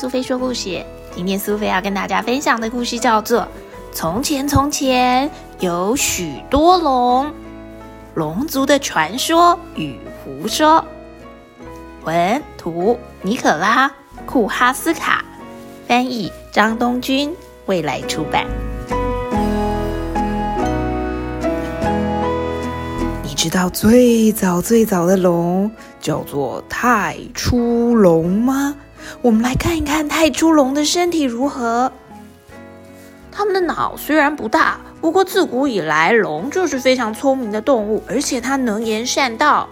苏菲说故事。今天苏菲要跟大家分享的故事叫做《从前从前有许多龙：龙族的传说与胡说》。文图：尼可拉·库哈斯卡，翻译：张东君，未来出版。你知道最早最早的龙叫做太初龙吗？我们来看一看太初龙的身体如何。它们的脑虽然不大，不过自古以来龙就是非常聪明的动物，而且它能言善道。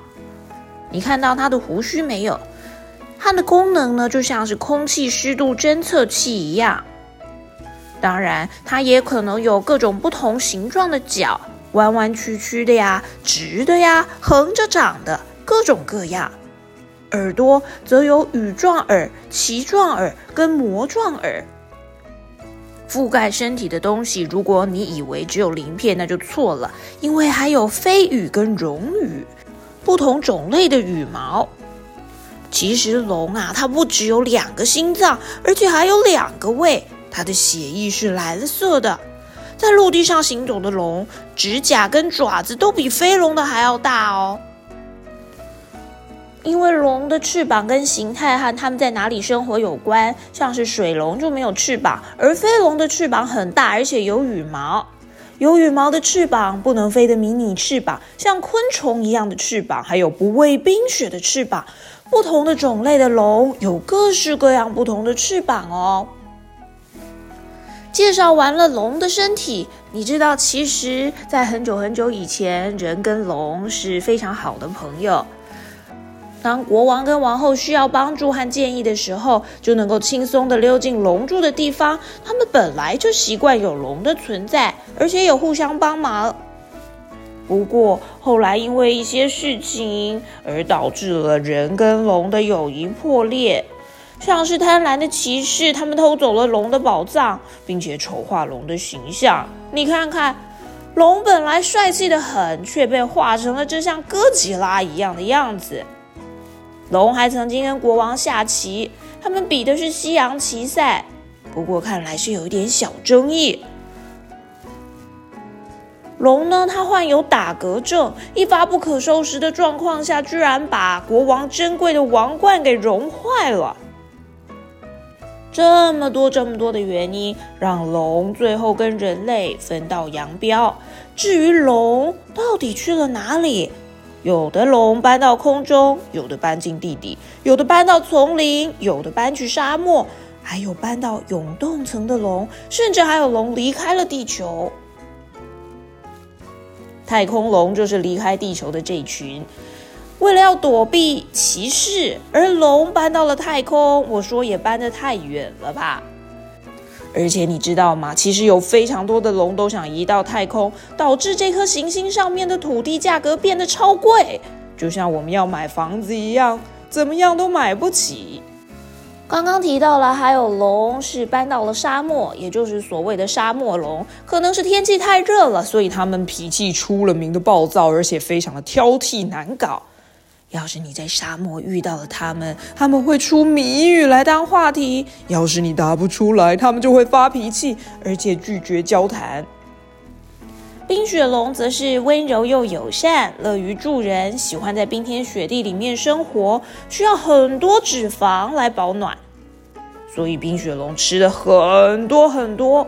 你看到它的胡须没有？它的功能呢，就像是空气湿度侦测器一样。当然，它也可能有各种不同形状的角，弯弯曲曲的呀，直的呀，横着长的，各种各样。耳朵则有羽状耳、鳍状耳跟膜状耳。覆盖身体的东西，如果你以为只有鳞片，那就错了，因为还有飞羽跟绒羽，不同种类的羽毛。其实龙啊，它不只有两个心脏，而且还有两个胃。它的血液是蓝色的。在陆地上行走的龙，指甲跟爪子都比飞龙的还要大哦。的翅膀跟形态和它们在哪里生活有关，像是水龙就没有翅膀，而飞龙的翅膀很大，而且有羽毛。有羽毛的翅膀不能飞的迷你翅膀，像昆虫一样的翅膀，还有不畏冰雪的翅膀。不同的种类的龙有各式各样不同的翅膀哦。介绍完了龙的身体，你知道，其实，在很久很久以前，人跟龙是非常好的朋友。当国王跟王后需要帮助和建议的时候，就能够轻松地溜进龙住的地方。他们本来就习惯有龙的存在，而且有互相帮忙。不过后来因为一些事情而导致了人跟龙的友谊破裂，像是贪婪的骑士，他们偷走了龙的宝藏，并且丑化龙的形象。你看看，龙本来帅气的很，却被画成了这像哥吉拉一样的样子。龙还曾经跟国王下棋，他们比的是西洋棋赛，不过看来是有一点小争议。龙呢，它患有打嗝症，一发不可收拾的状况下，居然把国王珍贵的王冠给融坏了。这么多这么多的原因，让龙最后跟人类分道扬镳。至于龙到底去了哪里？有的龙搬到空中，有的搬进地底，有的搬到丛林，有的搬去沙漠，还有搬到永冻层的龙，甚至还有龙离开了地球。太空龙就是离开地球的这群，为了要躲避骑士，而龙搬到了太空。我说也搬得太远了吧。而且你知道吗？其实有非常多的龙都想移到太空，导致这颗行星上面的土地价格变得超贵，就像我们要买房子一样，怎么样都买不起。刚刚提到了，还有龙是搬到了沙漠，也就是所谓的沙漠龙，可能是天气太热了，所以他们脾气出了名的暴躁，而且非常的挑剔难搞。要是你在沙漠遇到了他们，他们会出谜语来当话题；要是你答不出来，他们就会发脾气，而且拒绝交谈。冰雪龙则是温柔又友善，乐于助人，喜欢在冰天雪地里面生活，需要很多脂肪来保暖，所以冰雪龙吃的很多很多。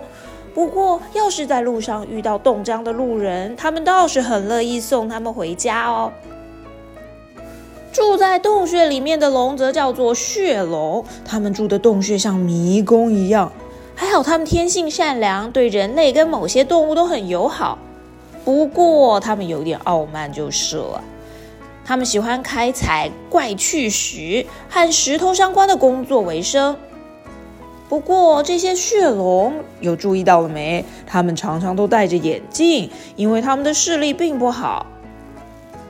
不过，要是在路上遇到冻僵的路人，他们倒是很乐意送他们回家哦。住在洞穴里面的龙则叫做血龙，它们住的洞穴像迷宫一样。还好它们天性善良，对人类跟某些动物都很友好。不过它们有点傲慢就是了。它们喜欢开采怪趣石和石头相关的工作为生。不过这些血龙有注意到了没？它们常常都戴着眼镜，因为它们的视力并不好。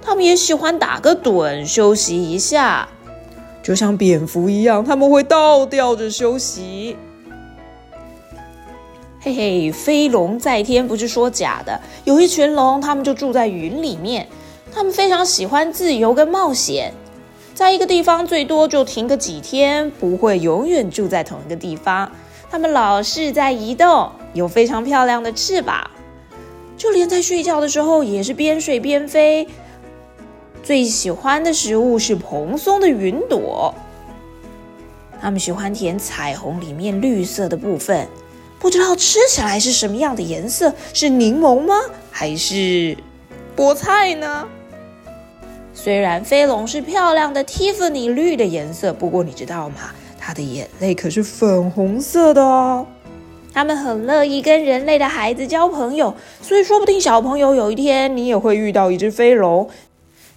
他们也喜欢打个盹休息一下，就像蝙蝠一样，他们会倒吊着休息。嘿嘿，飞龙在天不是说假的。有一群龙，他们就住在云里面。他们非常喜欢自由跟冒险。在一个地方最多就停个几天，不会永远住在同一个地方。他们老是在移动，有非常漂亮的翅膀，就连在睡觉的时候也是边睡边飞。最喜欢的食物是蓬松的云朵。它们喜欢舔彩虹里面绿色的部分，不知道吃起来是什么样的颜色？是柠檬吗？还是菠菜呢？虽然飞龙是漂亮的 Tiffany 绿的颜色，不过你知道吗？它的眼泪可是粉红色的哦。他们很乐意跟人类的孩子交朋友，所以说不定小朋友有一天你也会遇到一只飞龙。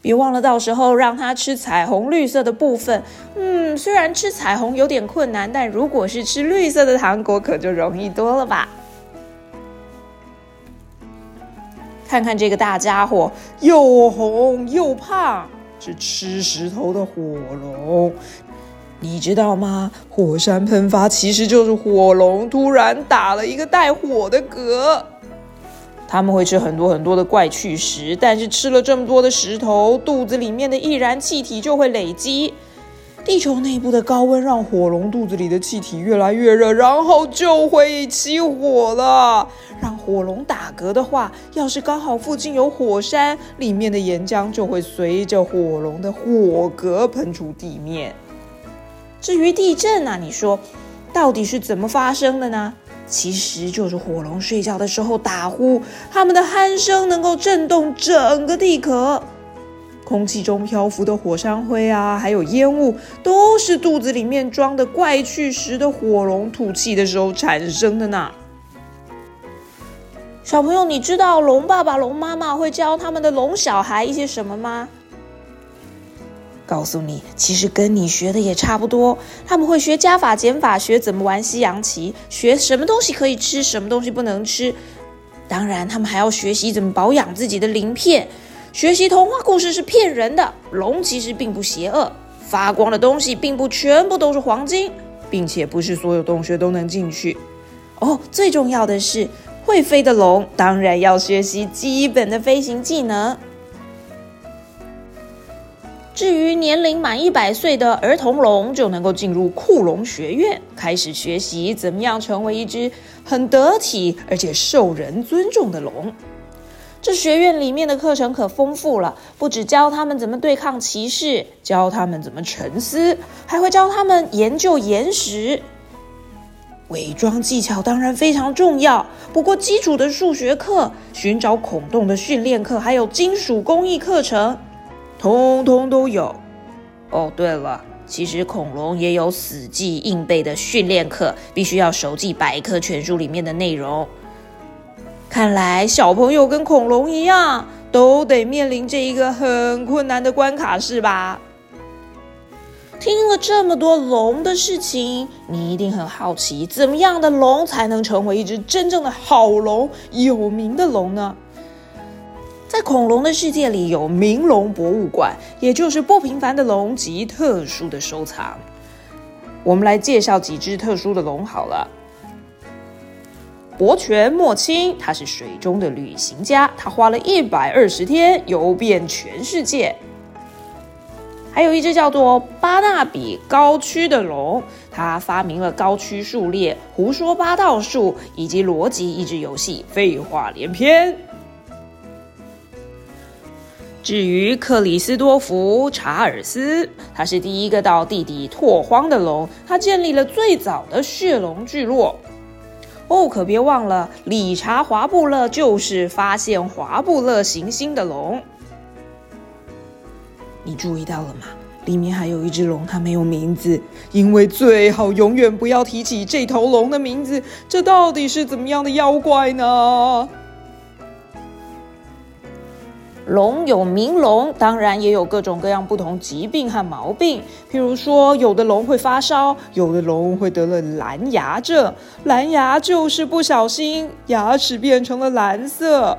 别忘了，到时候让它吃彩虹绿色的部分。嗯，虽然吃彩虹有点困难，但如果是吃绿色的糖果，可就容易多了吧。看看这个大家伙，又红又胖，是吃石头的火龙。你知道吗？火山喷发其实就是火龙突然打了一个带火的嗝。他们会吃很多很多的怪趣石，但是吃了这么多的石头，肚子里面的易燃气体就会累积。地球内部的高温让火龙肚子里的气体越来越热，然后就会起火了。让火龙打嗝的话，要是刚好附近有火山，里面的岩浆就会随着火龙的火嗝喷出地面。至于地震啊，你说到底是怎么发生的呢？其实就是火龙睡觉的时候打呼，它们的鼾声能够震动整个地壳。空气中漂浮的火山灰啊，还有烟雾，都是肚子里面装的怪趣石的火龙吐气的时候产生的呢。小朋友，你知道龙爸爸、龙妈妈会教他们的龙小孩一些什么吗？告诉你，其实跟你学的也差不多。他们会学加法减法，学怎么玩西洋棋，学什么东西可以吃，什么东西不能吃。当然，他们还要学习怎么保养自己的鳞片，学习童话故事是骗人的。龙其实并不邪恶，发光的东西并不全部都是黄金，并且不是所有洞穴都能进去。哦，最重要的是，会飞的龙当然要学习基本的飞行技能。至于年龄满一百岁的儿童龙，就能够进入库龙学院，开始学习怎么样成为一只很得体而且受人尊重的龙。这学院里面的课程可丰富了，不只教他们怎么对抗歧视，教他们怎么沉思，还会教他们研究岩石。伪装技巧当然非常重要，不过基础的数学课、寻找孔洞的训练课，还有金属工艺课程。通通都有。哦，对了，其实恐龙也有死记硬背的训练课，必须要熟记百科全书里面的内容。看来小朋友跟恐龙一样，都得面临这一个很困难的关卡，是吧？听了这么多龙的事情，你一定很好奇，怎么样的龙才能成为一只真正的好龙、有名的龙呢？在恐龙的世界里，有名龙博物馆，也就是不平凡的龙及特殊的收藏。我们来介绍几只特殊的龙好了。博泉莫青，他是水中的旅行家，他花了一百二十天游遍全世界。还有一只叫做巴纳比高区的龙，他发明了高区数列、胡说八道术以及逻辑益智游戏，废话连篇。至于克里斯多福·查尔斯，他是第一个到地底拓荒的龙，他建立了最早的血龙聚落。哦，可别忘了，理查·华布勒就是发现华布勒行星的龙。你注意到了吗？里面还有一只龙，它没有名字，因为最好永远不要提起这头龙的名字。这到底是怎么样的妖怪呢？龙有名龙，当然也有各种各样不同疾病和毛病。譬如说，有的龙会发烧，有的龙会得了蓝牙症。蓝牙就是不小心牙齿变成了蓝色。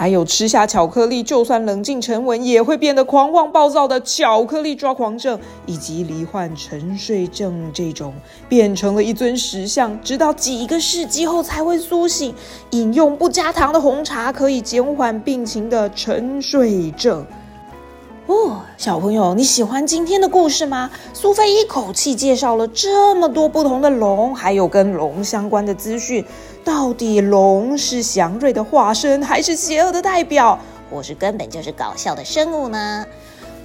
还有吃下巧克力，就算冷静沉稳，也会变得狂妄暴躁的巧克力抓狂症，以及罹患沉睡症这种变成了一尊石像，直到几个世纪后才会苏醒。饮用不加糖的红茶可以减缓病情的沉睡症。哦，小朋友，你喜欢今天的故事吗？苏菲一口气介绍了这么多不同的龙，还有跟龙相关的资讯。到底龙是祥瑞的化身，还是邪恶的代表，或是根本就是搞笑的生物呢？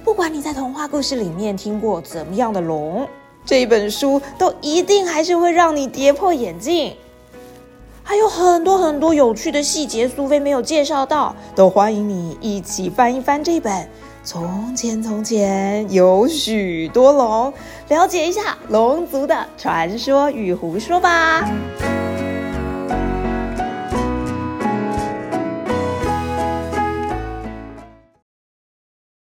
不管你在童话故事里面听过怎么样的龙，这本书都一定还是会让你跌破眼镜。还有很多很多有趣的细节，苏菲没有介绍到，都欢迎你一起翻一翻这本。从前，从前有许多龙，了解一下龙族的传说与胡说吧。